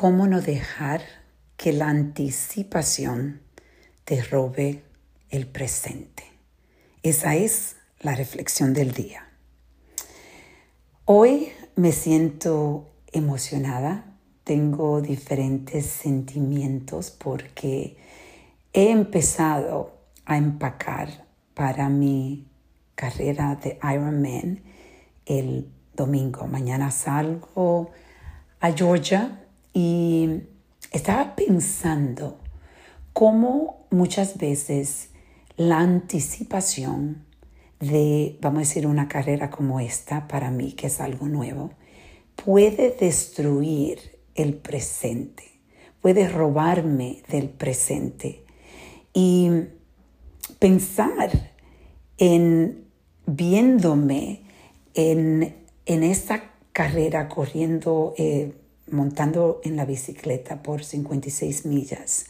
cómo no dejar que la anticipación te robe el presente. Esa es la reflexión del día. Hoy me siento emocionada, tengo diferentes sentimientos porque he empezado a empacar para mi carrera de Ironman el domingo. Mañana salgo a Georgia y estaba pensando cómo muchas veces la anticipación de, vamos a decir, una carrera como esta, para mí, que es algo nuevo, puede destruir el presente, puede robarme del presente. Y pensar en viéndome en, en esta carrera corriendo, eh, montando en la bicicleta por 56 millas,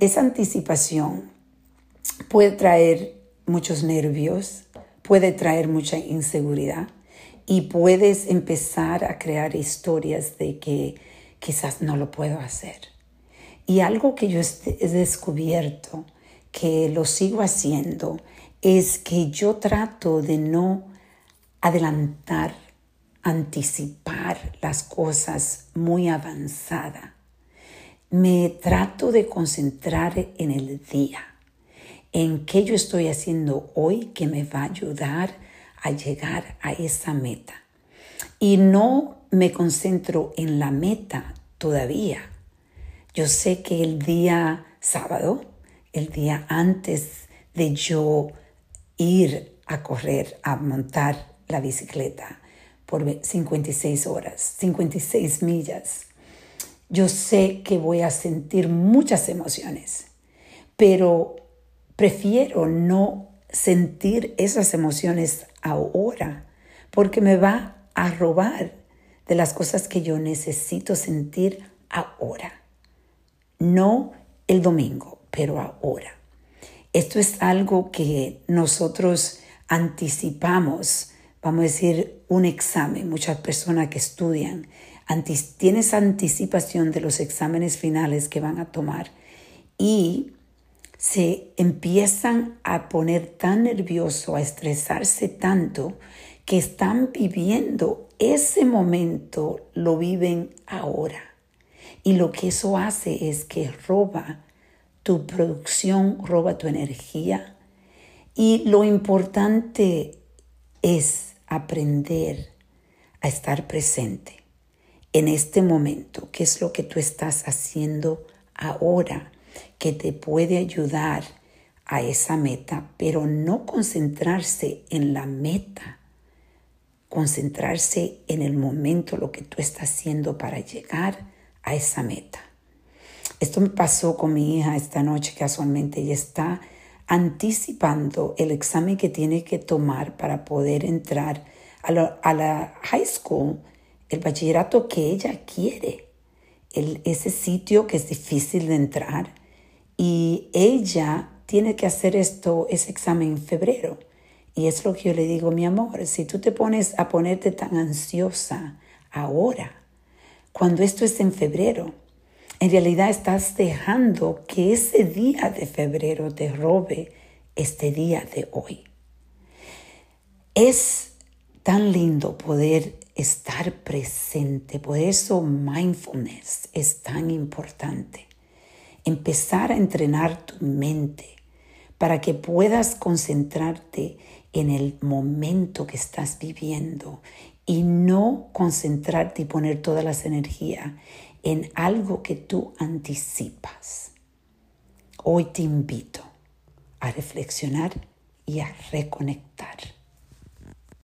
esa anticipación puede traer muchos nervios, puede traer mucha inseguridad y puedes empezar a crear historias de que quizás no lo puedo hacer. Y algo que yo he descubierto, que lo sigo haciendo, es que yo trato de no adelantar, anticipar las cosas muy avanzadas. Me trato de concentrar en el día en qué yo estoy haciendo hoy que me va a ayudar a llegar a esa meta. Y no me concentro en la meta todavía. Yo sé que el día sábado, el día antes de yo ir a correr, a montar la bicicleta por 56 horas, 56 millas, yo sé que voy a sentir muchas emociones, pero Prefiero no sentir esas emociones ahora porque me va a robar de las cosas que yo necesito sentir ahora. No el domingo, pero ahora. Esto es algo que nosotros anticipamos, vamos a decir, un examen. Muchas personas que estudian tienes anticipación de los exámenes finales que van a tomar y se empiezan a poner tan nervioso, a estresarse tanto, que están viviendo ese momento, lo viven ahora. Y lo que eso hace es que roba tu producción, roba tu energía. Y lo importante es aprender a estar presente en este momento, que es lo que tú estás haciendo ahora que te puede ayudar a esa meta, pero no concentrarse en la meta, concentrarse en el momento, lo que tú estás haciendo para llegar a esa meta. Esto me pasó con mi hija esta noche casualmente. Ella está anticipando el examen que tiene que tomar para poder entrar a la, high school, el bachillerato que ella quiere, ese sitio que es difícil de entrar y ella tiene que hacer esto, ese examen en febrero. Y es lo que yo le digo, mi amor, si tú te pones a ponerte tan ansiosa ahora, cuando esto es en febrero, en realidad estás dejando que ese día de febrero te robe este día de hoy. Es tan lindo poder estar presente, por eso mindfulness es tan importante empezar a entrenar tu mente para que puedas concentrarte en el momento que estás viviendo y no concentrarte y poner todas las energías en algo que tú anticipas. Hoy te invito a reflexionar y a reconectar.